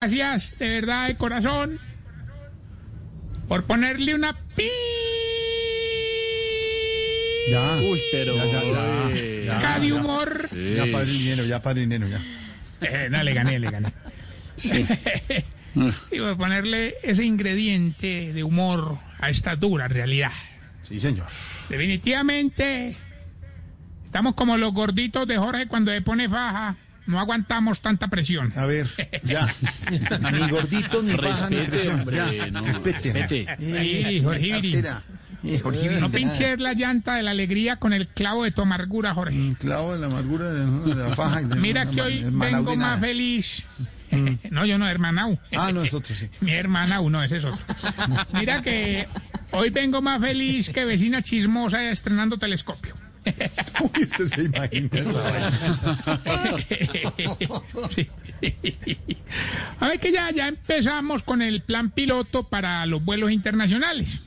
Gracias, de verdad, de corazón, por ponerle una pi. Ya. Uy, pero. Ya, ya, ya. Sí. De humor. Sí. Ya para el dinero, ya para el dinero, ya. Eh, no, le gané, le gané. y por ponerle ese ingrediente de humor a esta dura realidad. Sí, señor. Definitivamente, estamos como los gorditos de Jorge cuando se pone faja. No aguantamos tanta presión. A ver, ya. Ni gordito, ni faja, ni Respete, presión. hombre, no, Respete. Jorge. Eh, Jorge No pinches la llanta de la alegría con el clavo de tu amargura, Jorge. Un clavo de la amargura de, la faja. y de- Mira que hoy el vengo más feliz. No, yo no, hermanau. Ah, no, es otro, sí. Mi hermanau, no, ese es otro. Mira que hoy vengo más feliz que vecina chismosa estrenando telescopio. Uy, usted se imagina eso. Sí. A ver que ya, ya empezamos con el plan piloto para los vuelos internacionales.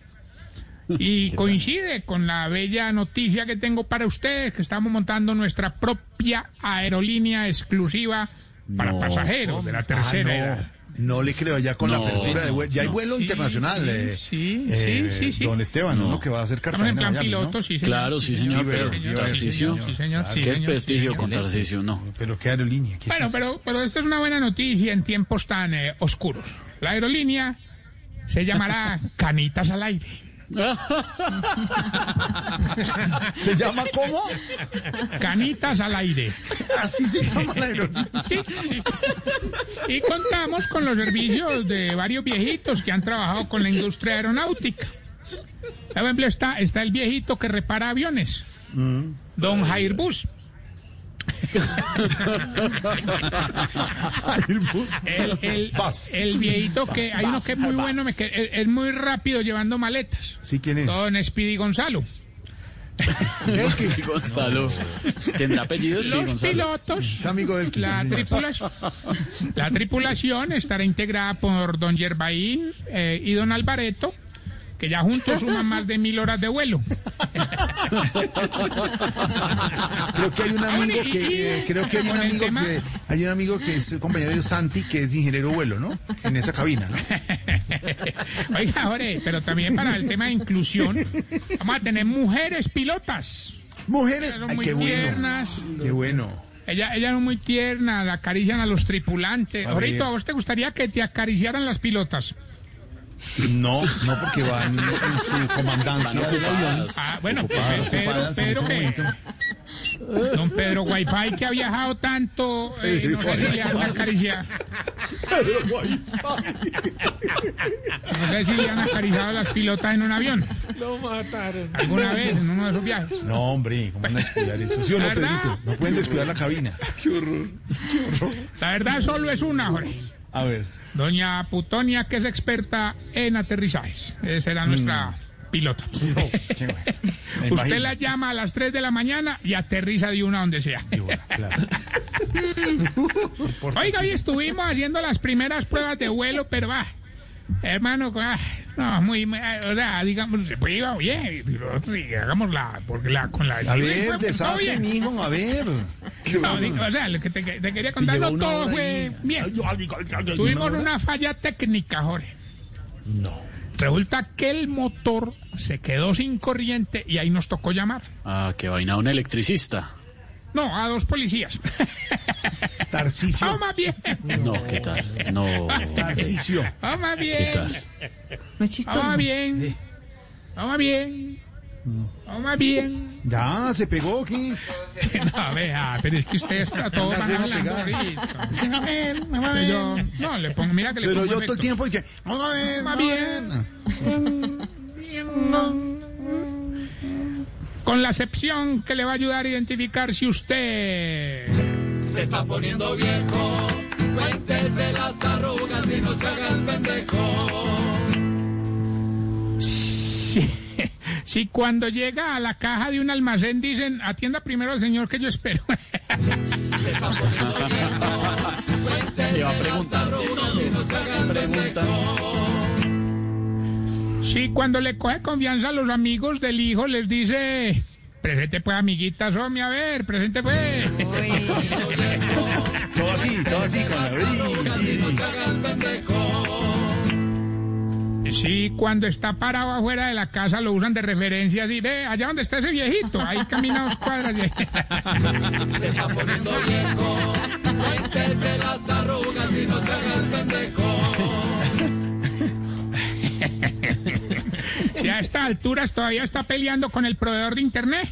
Y coincide con la bella noticia que tengo para ustedes, que estamos montando nuestra propia aerolínea exclusiva para No, pasajeros de la tercera Ah, edad. No, le creo, ya con la No, apertura de vuelo. Ya hay vuelo Sí, internacional. sí, eh, sí, eh, sí, sí, sí. Don Esteban, No. uno que va a hacer Estamos en Cartagena. plan Miami, piloto, ¿no? sí, señor. Claro, sí, señor, pero- pero- sí, señor, sí, señor, sí, Qué es señor. prestigio con Tarcisio, no. Pero qué aerolínea. ¿Qué es Bueno, eso? pero, pero esto es una buena noticia en tiempos tan eh, oscuros. La aerolínea se llamará Canitas al Aire. ¿Se llama cómo? Canitas al Aire. Así se llama la aerolínea. Sí, sí. Y contamos con los servicios de varios viejitos que han trabajado con la industria aeronáutica. Por ejemplo, está, está el viejito que repara aviones, don Jair Bus. El, el- Bus. el viejito que hay uno que es muy bueno, me que- es, muy rápido llevando maletas. Sí, ¿quién es? Don Speedy Gonzalo. Gonzalo. ¿Tendrá apellidos? Los Gonzalo? pilotos, Es amigo del la tripulación, la tripulación estará integrada por don Yerbaín eh, y don Alvareto, que ya juntos suman más de mil horas de vuelo. Creo que hay un amigo que eh, creo que hay un amigo que hay un amigo que es compañero de Santi que es ingeniero vuelo, ¿no? En esa cabina, ¿no? Oiga, Jorge, pero también para el tema de inclusión, vamos a tener mujeres pilotas. Mujeres, Son ay, muy qué bueno. tiernas. Qué bueno. Ella, ella es muy tierna, la acarician a los tripulantes. Ahorita. ¿a vos te gustaría que te acariciaran las pilotas? No, no porque van en su comandancia del avión. Ah, bueno, Ocupadas, Pedro, ocupadas que, momento. don Pedro Wi-Fi que ha viajado tanto, eh, no sé si le han acariciado, no sé si le han acariciado a las pilotas en un avión. Lo mataron. ¿Alguna vez en uno de esos viajes? No, hombre, ¿cómo van a descuidar eso? ¿Sí o no, ¿Verdad? Pedrito? No pueden descuidar la cabina. La verdad solo es una, Jorge. A ver. Doña Putonia, que es experta en aterrizajes. Esa era nuestra pilota. Mm. No, qué bueno. Me Usted la llama a las 3 de la mañana y aterriza de una donde sea. Claro. Oiga, hoy estuvimos haciendo las primeras pruebas de vuelo, pero va. Hermano, ah, no, muy, muy, ah, o sea, digamos, se puede ir bien, nosotros hagámosla, porque la, con la... A ver, desate, bien. mijo, a ver. No, digo, o sea, lo que te, te quería contar, no todo fue bien. Tuvimos una falla técnica, Jorge. No. Resulta que el motor se quedó sin corriente y ahí nos tocó llamar. Ah, qué vaina, un electricista. No, a dos policías. Tarcicio. Vamos más bien. No, ¿qué tal? No. Tarcicio. Vamos más ¿Qué bien. tal? No es Vamos chistoso. más bien. Vamos bien. Vamos más bien. Ya, se pegó aquí. No, vea, pero es que ustedes todos van hablando. A ver, a ver. Yo, no, le pongo, mira que le Pero pongo yo todo el tiempo dije, vamos a ver, Más vamos a ver. Con la excepción que le va a ayudar a identificar si usted... Se está poniendo viejo, cuéntese las arrugas y no se haga el pendejo. Si, si cuando llega a la caja de un almacén dicen, atienda primero al señor que yo espero. Le va preguntando. Pregunta. Si cuando le coge confianza a los amigos del hijo les dice, presente pues amiguitas, Somi, a ver, presente pues. Todo así. todo así con la brilla. Sí, cuando está parado afuera de la casa lo usan de referencia así, ve, allá donde está ese viejito, ahí camina dos cuadras. Se está poniendo viejo, cuéntese las arrugas y no se haga el pendejo. Si a estas alturas todavía está peleando con el proveedor de internet.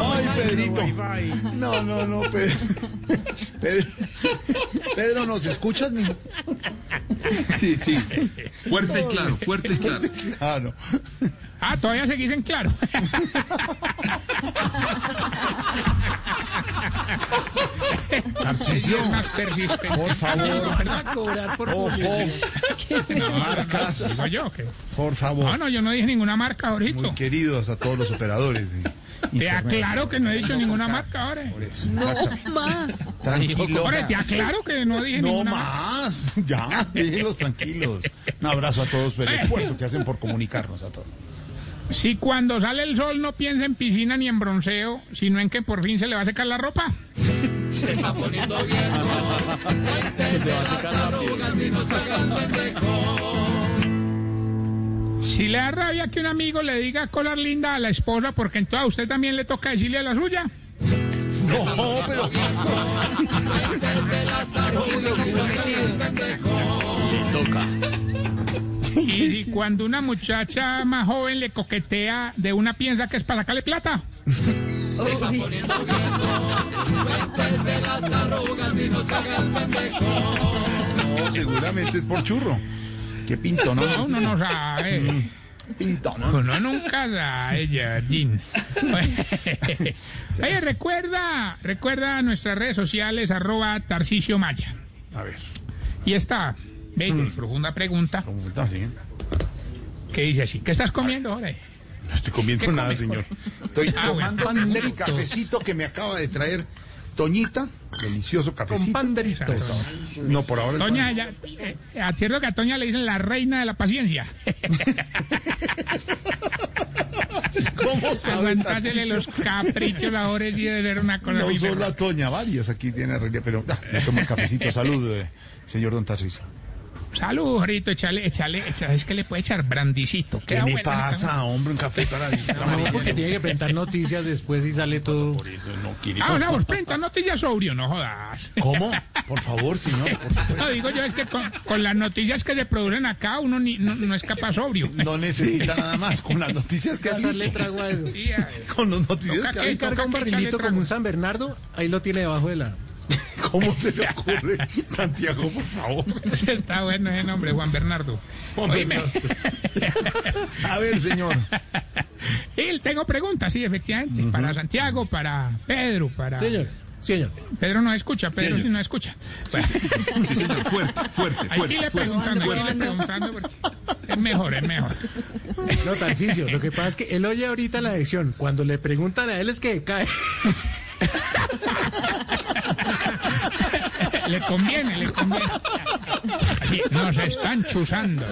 Ay, Pedrito. No, no, no, Pedro. Pedro, Pedro ¿nos escuchas, mijo? Sí, sí. Fuerte y claro, fuerte y claro. Claro. Ah, todavía seguís en claro. Más persistente. Por favor, cobrar por ojo, marcas, yo por No, favor. no, yo no dije ninguna marca ahorita. Muy queridos a todos los operadores. Te aclaro que no he dicho ninguna marca ahora. Eso, exactamente. Tranquilo. Ahora te aclaro que no dije No ninguna marca. más. Ya, déjenlos tranquilos. Un abrazo a todos por el esfuerzo que hacen por comunicarnos a todos. Si cuando sale el sol no piensa en piscina ni en bronceo, sino en que por fin se le va a secar la ropa. Se está poniendo viejo, cuéntese las arrugas y no se haga el pendejo. Si le da rabia que un amigo le diga colar linda a la esposa, porque entonces a usted también le toca decirle a la suya. No, pero Cuéntese las arrugas y no se haga el pendejo. Le toca. Y cuando una muchacha más joven le coquetea, de una piensa que es para sacarle plata. Se está poniendo viejo, cuéntese las arrugas y no se haga el pendejo. no, seguramente es por churro. Qué pinto, No, ¿no? uno no sabe. Pinto, ¿no? Uno nunca sabe, Jardín. Oye, recuerda, recuerda nuestras redes sociales, arroba Tarcicio Maya. A ver, Y esta y profunda pregunta ¿cómo está? Sí. que dice así, ¿qué estás comiendo ahora? No estoy comiendo ¿Qué nada, comes, señor. Estoy Ah, bueno, tomando pan de el cafecito que me acaba de traer Toñita. Delicioso cafecito. No, por ahora. Toña, pan. ya, eh, cierto que a Toña le dicen la reina de la paciencia. ¿Cómo sabe Aguantársele los caprichos ahora sí debe ser una cosa No solo a Toña, varios aquí tiene realidad, pero ah, me tomo el cafecito. Salud, eh, señor Don Tarcisio. Salud, Jorito, échale, échale, échale, es que le puede echar brandicito. ¿Qué Queda me pasa, hombre? Un café para No, porque tiene que presentar noticias después y sale todo. Por eso no quiere. Ah, no, prenta noticias sobrio, no jodas. ¿Cómo? Por favor, señor, por favor. No, digo yo, es que con, con las noticias que se producen acá uno ni, no, no es capaz sobrio. No necesita nada más. Con las noticias que ha Echarle visto. trago a eso. Sí, Con las noticias Toca que ha que- visto. Carga un barrilito como un San Bernardo, ahí lo tiene debajo de la. ¿Cómo se le ocurre? Santiago, por favor. está bueno ese nombre, Juan Bernardo. Oíme. A ver, señor. Y tengo preguntas, sí, efectivamente, para Santiago, para Pedro, para... Señor, señor. Pedro no escucha, Pedro sí no escucha. Bueno, Sí, señor, fuerte, fuerte, fuerte, fuerte. preguntando, hay que irle preguntando porque es mejor, es mejor. No, Tarcicio, lo que pasa es que él oye ahorita la edición. Cuando le preguntan a él es que cae. Le conviene, le conviene. Nos están chuzando.